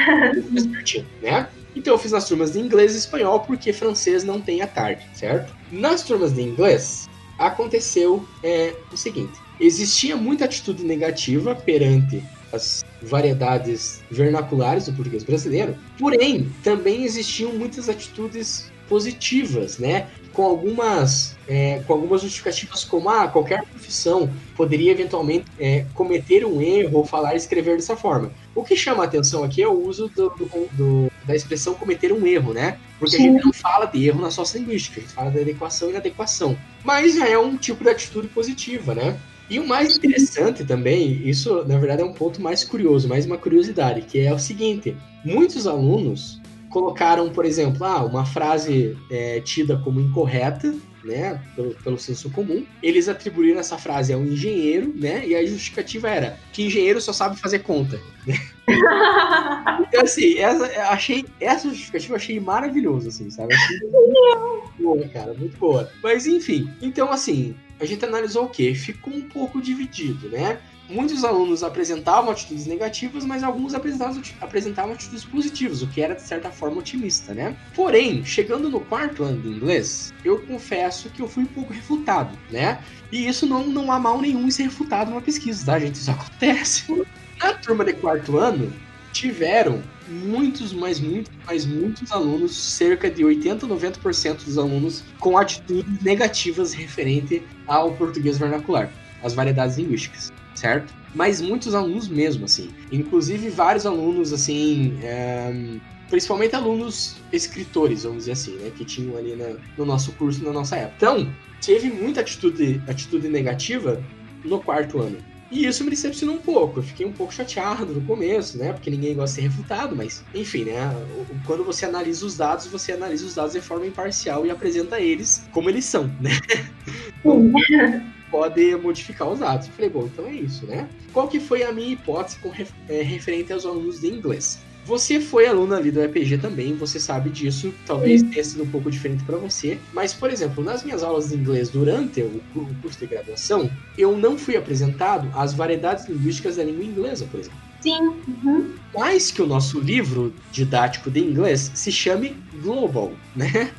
Vespertino, né? Então eu fiz nas turmas de inglês e espanhol, porque francês não tem à tarde, certo? Nas turmas de inglês, aconteceu é, o seguinte: existia muita atitude negativa perante as variedades vernaculares do português brasileiro, porém também existiam muitas atitudes positivas, né? Com algumas, é, com algumas justificativas como ah, qualquer profissão poderia eventualmente é, cometer um erro ou falar e escrever dessa forma. O que chama a atenção aqui é o uso do, do, do, da expressão cometer um erro, né? Porque Sim. a gente não fala de erro na sociolinguística, a gente fala da adequação e inadequação. Mas já é um tipo de atitude positiva, né? E o mais interessante também, isso na verdade é um ponto mais curioso, mais uma curiosidade, que é o seguinte: muitos alunos colocaram, por exemplo, ah, uma frase é, tida como incorreta, né, pelo, pelo senso comum, eles atribuíram essa frase a um engenheiro, né, e a justificativa era que engenheiro só sabe fazer conta. Né? *laughs* então, assim, essa, achei, essa justificativa eu achei maravilhosa, assim, sabe? Achei muito boa, cara, muito boa. Mas, enfim, então, assim, a gente analisou o quê? Ficou um pouco dividido, né? Muitos alunos apresentavam atitudes negativas, mas alguns apresentavam, atitudes positivas, o que era de certa forma otimista, né? Porém, chegando no quarto ano de inglês, eu confesso que eu fui um pouco refutado, né? E isso não, não há mal nenhum em ser refutado numa pesquisa, tá, gente? Isso *laughs* acontece. Na turma de quarto ano, tiveram muitos, mas muitos, mas muitos alunos, cerca de 80, 90% dos alunos com atitudes negativas referente ao português vernacular, as variedades linguísticas certo? Mas muitos alunos mesmo, assim. Inclusive vários alunos, assim, é, principalmente alunos escritores, vamos dizer assim, né, que tinham ali na, no nosso curso, na nossa época. Então, teve muita atitude, atitude negativa no quarto ano. E isso me decepcionou um pouco. Eu fiquei um pouco chateado no começo, né? Porque ninguém gosta de ser refutado, mas enfim, né? Quando você analisa os dados, você analisa os dados de forma imparcial e apresenta eles como eles são, né? *laughs* pode modificar os dados. Eu falei, bom, então é isso, né? Qual que foi a minha hipótese com, é, referente aos alunos de inglês? Você foi aluna ali do EPG também, você sabe disso, talvez tenha sido um pouco diferente para você, mas, por exemplo, nas minhas aulas de inglês durante o curso de graduação, eu não fui apresentado às variedades linguísticas da língua inglesa, por exemplo. Sim. Uhum. Mais que o nosso livro didático de inglês se chame Global, né?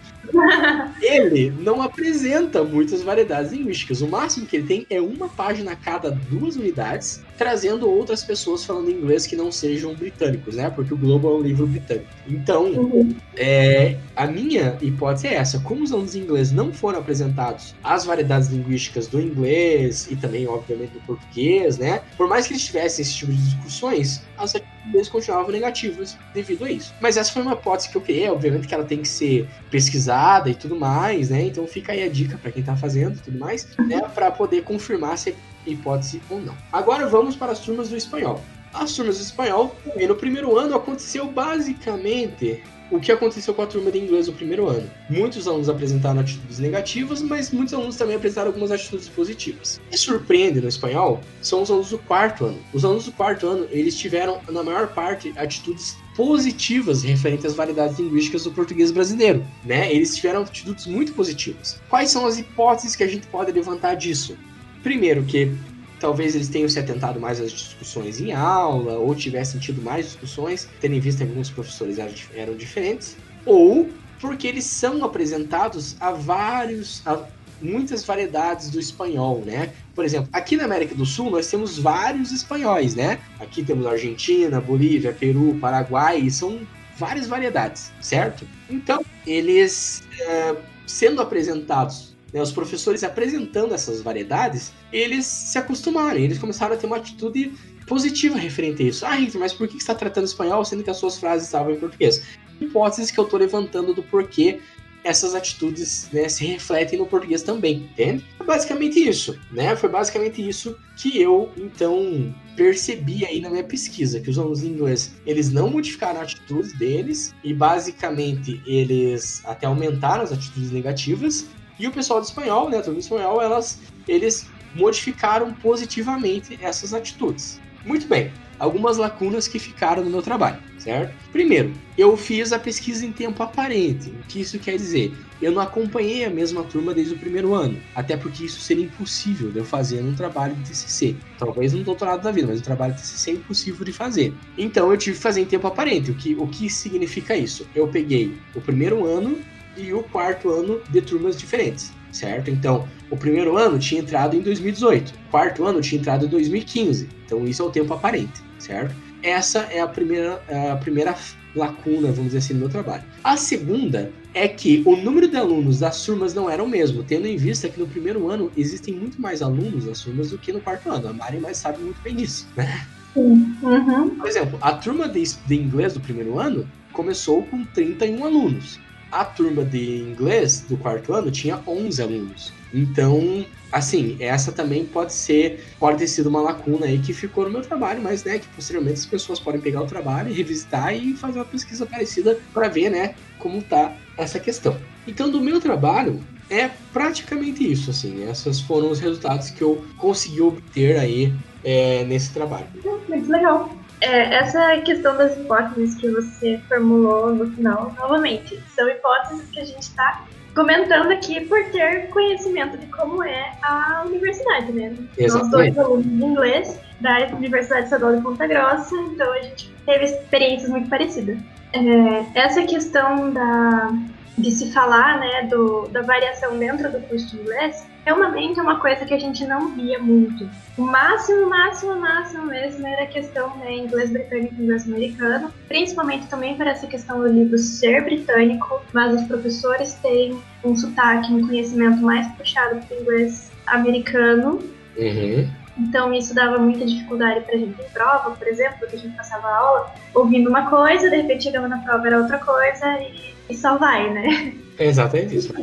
Ele não apresenta muitas variedades linguísticas. O máximo que ele tem é uma página a cada duas unidades, trazendo outras pessoas falando inglês que não sejam britânicos, né? Porque o Globo é um livro britânico. Então, uhum. é, a minha hipótese é essa: como os alunos inglês não foram apresentados as variedades linguísticas do inglês e também, obviamente, do português, né? Por mais que eles tivessem esse tipo de discussões, as atitudes continuavam negativas devido a isso. Mas essa foi uma hipótese que eu criei, obviamente que ela tem que ser pesquisada e tudo mais, né? Então fica aí a dica para quem tá fazendo e tudo mais, né? Para poder confirmar se é hipótese ou não. Agora vamos para as turmas do espanhol. As turmas do espanhol, no primeiro ano aconteceu basicamente o que aconteceu com a turma de inglês no primeiro ano. Muitos alunos apresentaram atitudes negativas, mas muitos alunos também apresentaram algumas atitudes positivas. O que surpreende no espanhol são os alunos do quarto ano. Os alunos do quarto ano, eles tiveram, na maior parte, atitudes positivas referentes às variedades linguísticas do português brasileiro, né? Eles tiveram atitudes muito positivas. Quais são as hipóteses que a gente pode levantar disso? Primeiro, que talvez eles tenham se atentado mais às discussões em aula, ou tivessem tido mais discussões, tendo em vista que alguns professores eram, eram diferentes, ou porque eles são apresentados a vários, a muitas variedades do espanhol, né? Por exemplo, aqui na América do Sul nós temos vários espanhóis, né? Aqui temos Argentina, Bolívia, Peru, Paraguai, e são várias variedades, certo? Então, eles é, sendo apresentados né, os professores apresentando essas variedades, eles se acostumaram, eles começaram a ter uma atitude positiva referente a isso. Ah, Henrique, mas por que você está tratando espanhol sendo que as suas frases estavam em português? Hipóteses que eu estou levantando do porquê essas atitudes né, se refletem no português também, entende? É basicamente isso, né? Foi basicamente isso que eu, então, percebi aí na minha pesquisa, que os alunos de inglês, eles não modificaram atitudes deles e, basicamente, eles até aumentaram as atitudes negativas e o pessoal do espanhol, né, do espanhol, elas, eles modificaram positivamente essas atitudes. Muito bem, algumas lacunas que ficaram no meu trabalho, certo? Primeiro, eu fiz a pesquisa em tempo aparente. O que isso quer dizer? Eu não acompanhei a mesma turma desde o primeiro ano, até porque isso seria impossível de eu fazer num trabalho de TCC. Talvez no doutorado da vida, mas um trabalho de TCC é impossível de fazer. Então eu tive que fazer em tempo aparente. O que, o que significa isso? Eu peguei o primeiro ano e o quarto ano de turmas diferentes, certo? Então, o primeiro ano tinha entrado em 2018, o quarto ano tinha entrado em 2015. Então, isso é o tempo aparente, certo? Essa é a primeira, é a primeira lacuna, vamos dizer assim, no meu trabalho. A segunda é que o número de alunos das turmas não era o mesmo, tendo em vista que no primeiro ano existem muito mais alunos das turmas do que no quarto ano. A Mari mais sabe muito bem disso, né? Uhum. Por exemplo, a turma de, de inglês do primeiro ano começou com 31 alunos a turma de inglês do quarto ano tinha 11 alunos. Então, assim, essa também pode ser, pode ter sido uma lacuna aí que ficou no meu trabalho, mas, né, que posteriormente as pessoas podem pegar o trabalho, revisitar e fazer uma pesquisa parecida para ver, né, como tá essa questão. Então, do meu trabalho, é praticamente isso, assim, esses foram os resultados que eu consegui obter aí é, nesse trabalho. Muito legal. É, essa questão das hipóteses que você formulou no final, novamente, são hipóteses que a gente está comentando aqui por ter conhecimento de como é a universidade, né? Exatamente. Nós dois alunos de inglês da Universidade Estadual de Ponta Grossa, então a gente teve experiências muito parecidas. É, essa questão da, de se falar, né, do, da variação dentro do curso de inglês, realmente é uma coisa que a gente não via muito. O máximo, máximo, máximo mesmo era a questão né, inglês britânico e inglês americano, principalmente também para essa questão do livro ser britânico, mas os professores têm um sotaque, um conhecimento mais puxado para o inglês americano. Uhum. Então isso dava muita dificuldade pra gente em prova, por exemplo, porque a gente passava a aula ouvindo uma coisa, de repente chegava na prova era outra coisa e, e só vai, né? É exatamente isso.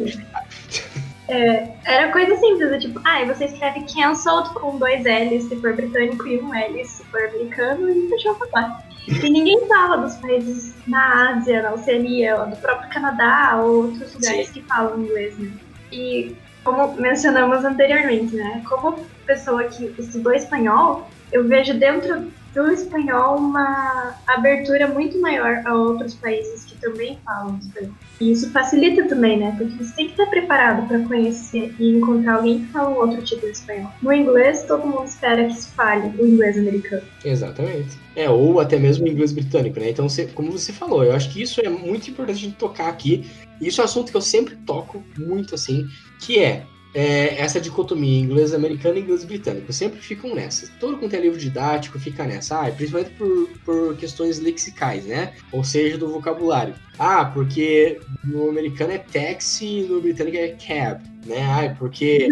É, era coisa simples, tipo, ah, você escreve cancelled com dois L's se for britânico e um L se for americano e fechou a falar. E ninguém fala dos países na Ásia, na Oceania, do próprio Canadá ou outros lugares Sim. que falam inglês, né? E como mencionamos anteriormente, né? Como pessoa que estudou espanhol, eu vejo dentro do espanhol uma abertura muito maior a outros países que também falam espanhol. E isso facilita também, né? Porque você tem que estar preparado para conhecer e encontrar alguém que fala um outro tipo de espanhol. No inglês, todo mundo espera que se fale o inglês americano. Exatamente. É, ou até mesmo o inglês britânico, né? Então, você, como você falou, eu acho que isso é muito importante a gente tocar aqui. Isso é um assunto que eu sempre toco muito, assim, que é é, essa dicotomia inglês americano e inglês britânico. Sempre ficam nessa. Todo quanto é livro didático fica nessa. Ah, principalmente por, por questões lexicais, né? Ou seja, do vocabulário. Ah, porque no americano é taxi e no britânico é cab, né? Ah, porque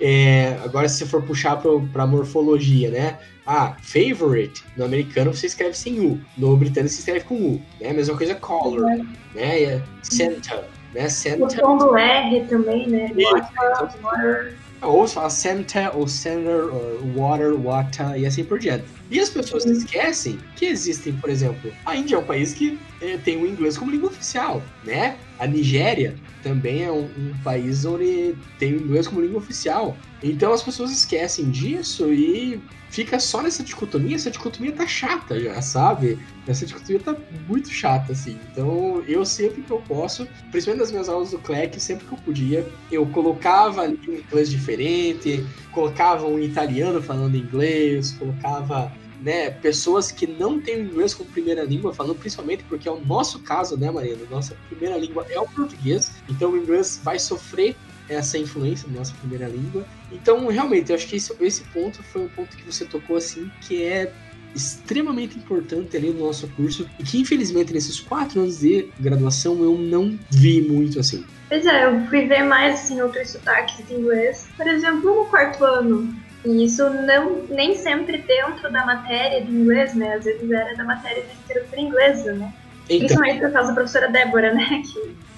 é, agora se você for puxar para morfologia, né? Ah, favorite, no americano você escreve sem U, no britânico você escreve com U, né? Mesma coisa color, né? Center, né? O som do R também, né? Water, water. Ou fala center, ou center, ou water, water, e assim por diante. E as pessoas esquecem que existem, por exemplo, a Índia é um país que é, tem o inglês como língua oficial, né? A Nigéria também é um, um, país onde tem o inglês como língua oficial. Então as pessoas esquecem disso e fica só nessa dicotomia. Essa dicotomia tá chata já, sabe? Essa dicotomia tá muito chata, assim. Então eu sempre que eu posso, principalmente nas minhas aulas do CLEC, sempre que eu podia, eu colocava ali um inglês diferente, colocava um italiano falando inglês, colocava né, pessoas que não têm inglês como primeira língua, falando principalmente porque é o nosso caso, né, Mariana? Nossa primeira língua é o português, então o inglês vai sofrer essa influência da nossa primeira língua. Então, realmente, eu acho que esse, esse ponto foi um ponto que você tocou assim, que é extremamente importante ali no nosso curso e que infelizmente nesses quatro anos de graduação eu não vi muito assim. Pois é, eu fui ver mais assim outros sotaques de inglês. Por exemplo, no quarto ano, e isso não, nem sempre dentro da matéria de inglês, né? Às vezes era da matéria de literatura inglesa, né? Então, Principalmente por causa da professora Débora, né? *laughs*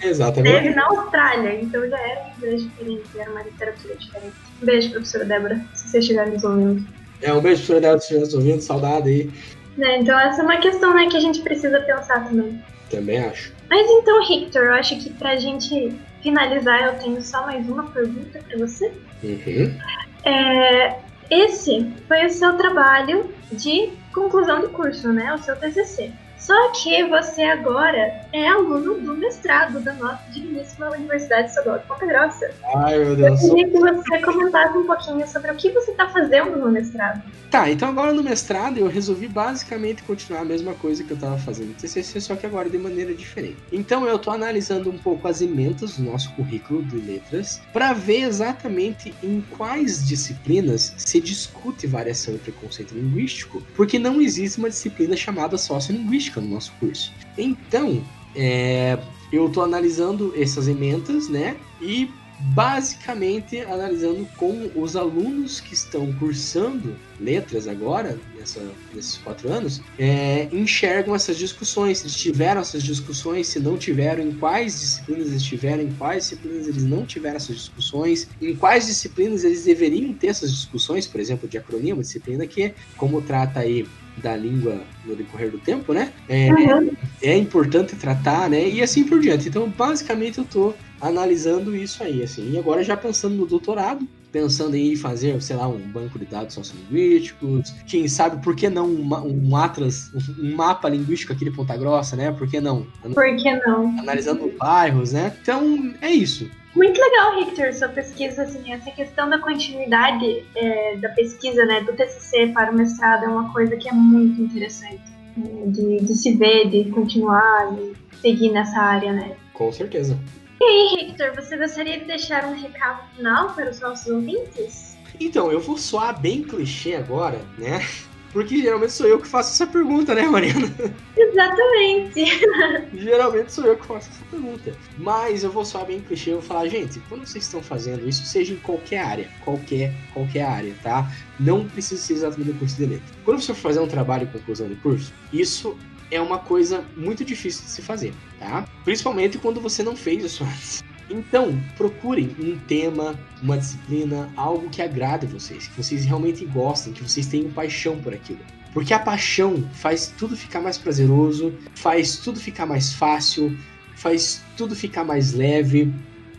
Que Exatamente. Teve na Austrália, então já era um inglês diferente, era uma literatura diferente. Um beijo, professora Débora, se você estiver nos ouvindo. É, um beijo, professora Débora, se estiver nos ouvindo, saudade aí. É, então essa é uma questão, né, que a gente precisa pensar também. Também acho. Mas então, Victor, eu acho que pra gente finalizar, eu tenho só mais uma pergunta pra você. Uhum. É, esse foi o seu trabalho de conclusão de curso, né? O seu TCC. Só que você agora é aluno do mestrado da nossa digníssima Universidade Estadual de Ponta Grossa. Ai, meu Deus. Eu queria que você comentasse um pouquinho sobre o que você está fazendo no mestrado. Tá, então agora no mestrado eu resolvi basicamente continuar a mesma coisa que eu estava fazendo no TCC, só que agora de maneira diferente. Então eu estou analisando um pouco as emendas do nosso currículo de letras para ver exatamente em quais disciplinas se discute variação e preconceito linguístico, porque não existe uma disciplina chamada sociolinguística no nosso curso. Então, é, eu estou analisando essas emendas, né? E basicamente analisando como os alunos que estão cursando letras agora, nessa, nesses quatro anos, é, enxergam essas discussões, se tiveram essas discussões, se não tiveram, em quais disciplinas eles tiveram, em quais disciplinas eles não tiveram essas discussões, em quais disciplinas eles deveriam ter essas discussões, por exemplo, diacronia, uma disciplina que, como trata aí da língua no decorrer do tempo, né? É, uhum. é importante tratar, né? E assim por diante. Então, basicamente, eu tô analisando isso aí, assim. E agora já pensando no doutorado, pensando em fazer, sei lá, um banco de dados sociolinguísticos, quem sabe, por que não um, um atlas, um mapa linguístico aqui de Ponta Grossa, né? Por que não? Por que não? Analisando bairros, né? Então, é isso. Muito legal, Victor, sua pesquisa, assim, essa questão da continuidade é, da pesquisa, né, do TCC para o mestrado é uma coisa que é muito interessante, né, de, de se ver, de continuar, de seguir nessa área, né. Com certeza. E aí, Victor, você gostaria de deixar um recado final para os nossos ouvintes? Então, eu vou soar bem clichê agora, né? Porque geralmente sou eu que faço essa pergunta, né, Mariana? Exatamente. *laughs* geralmente sou eu que faço essa pergunta. Mas eu vou só bem clichê, eu vou falar, gente, quando vocês estão fazendo isso, seja em qualquer área, qualquer, qualquer área, tá? Não precisa ser exatamente no curso de letra. Quando você for fazer um trabalho de conclusão de curso, isso é uma coisa muito difícil de se fazer, tá? Principalmente quando você não fez isso antes. Então, procurem um tema, uma disciplina, algo que agrade vocês, que vocês realmente gostem, que vocês tenham paixão por aquilo. Porque a paixão faz tudo ficar mais prazeroso, faz tudo ficar mais fácil, faz tudo ficar mais leve.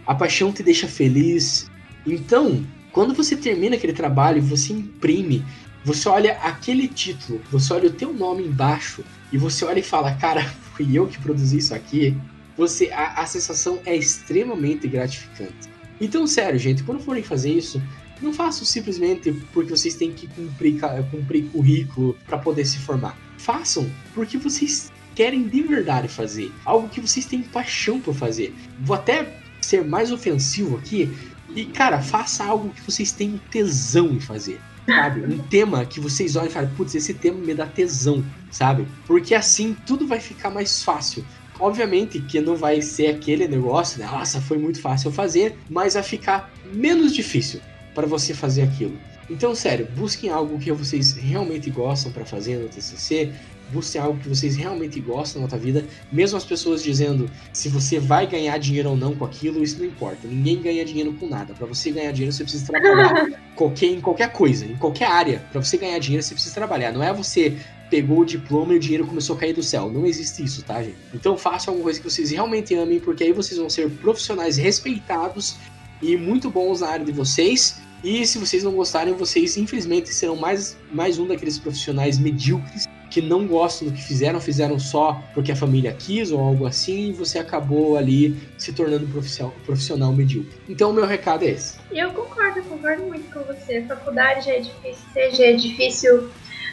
A paixão te deixa feliz. Então, quando você termina aquele trabalho, você imprime, você olha aquele título, você olha o teu nome embaixo e você olha e fala, cara, *laughs* fui eu que produzi isso aqui você a, a sensação é extremamente gratificante. Então, sério, gente, quando forem fazer isso, não façam simplesmente porque vocês têm que cumprir, cumprir currículo para poder se formar. Façam porque vocês querem de verdade fazer. Algo que vocês têm paixão por fazer. Vou até ser mais ofensivo aqui. E, cara, faça algo que vocês têm tesão em fazer. Sabe? Um *laughs* tema que vocês olham e falam, putz, esse tema me dá tesão, sabe? Porque assim tudo vai ficar mais fácil. Obviamente que não vai ser aquele negócio, né? Nossa, foi muito fácil fazer, mas vai ficar menos difícil para você fazer aquilo. Então, sério, busquem algo que vocês realmente gostam para fazer no TCC. Busquem algo que vocês realmente gostam na sua vida. Mesmo as pessoas dizendo se você vai ganhar dinheiro ou não com aquilo, isso não importa. Ninguém ganha dinheiro com nada. Para você ganhar dinheiro, você precisa trabalhar *laughs* qualquer, em qualquer coisa, em qualquer área. Para você ganhar dinheiro, você precisa trabalhar. Não é você pegou o diploma e o dinheiro começou a cair do céu. Não existe isso, tá, gente? Então façam alguma coisa que vocês realmente amem, porque aí vocês vão ser profissionais respeitados e muito bons na área de vocês. E se vocês não gostarem, vocês infelizmente serão mais, mais um daqueles profissionais medíocres que não gostam do que fizeram, fizeram só porque a família quis ou algo assim, e você acabou ali se tornando profissional, profissional medíocre. Então, o meu recado é esse. Eu concordo, concordo muito com você. Faculdade já é difícil, seja é difícil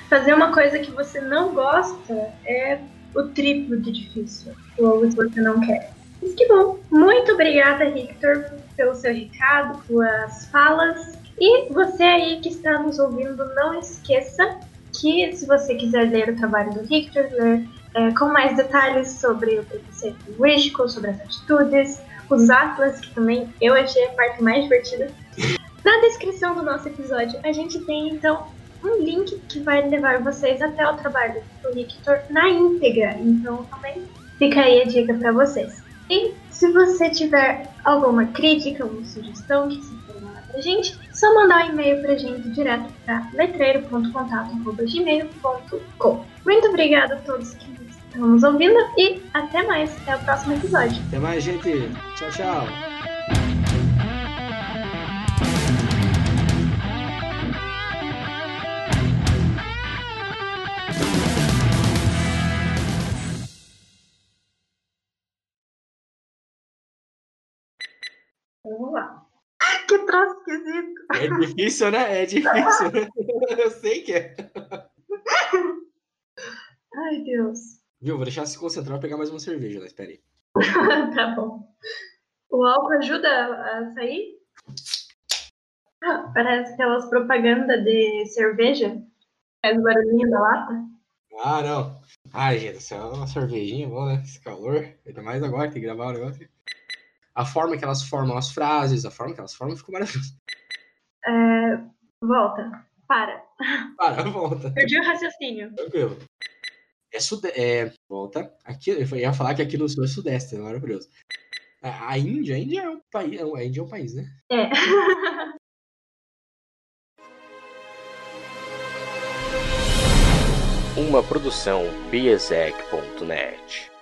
fazer uma coisa que você não gosta é o triplo de difícil, ou se você não quer. Mas que bom. Muito obrigada, Victor, pelo seu recado, pelas falas. E você aí que está nos ouvindo, não esqueça que se você quiser ler o trabalho do Victor, ler é, com mais detalhes sobre o preconceito linguístico, sobre as atitudes, os atlas, que também eu achei a parte mais divertida. Na descrição do nosso episódio, a gente tem então um link que vai levar vocês até o trabalho do Victor na íntegra. Então também fica aí a dica para vocês. E se você tiver alguma crítica, ou sugestão, que se for mandar pra gente, só mandar um e-mail pra gente direto para letreiro.contato.gmail.com. Muito obrigada a todos que estão nos ouvindo e até mais. Até o próximo episódio. Até mais, gente. Tchau, tchau. Vamos lá. Que troço esquisito. É difícil, né? É difícil. *laughs* Eu sei que é. Ai, Deus. Viu? Vou deixar se concentrar e pegar mais uma cerveja, né? Espera aí. tá bom. O álcool ajuda a sair? Ah, parece aquelas propagandas de cerveja. Faz barulhinho da lata. Ah, não. Ai, gente, é uma cervejinha bom, né? Esse calor. Ainda mais agora, tem que gravar o negócio a forma que elas formam as frases, a forma que elas formam ficou maravilhoso. É, volta. Para. Para, volta. Perdi o raciocínio. Tranquilo. É, sude é volta. Aqui, eu ia falar que aqui no sul é sudeste, é maravilhoso. A Índia, a Índia é um país, a Índia é um país, né? É. *laughs* Uma produção biesec.net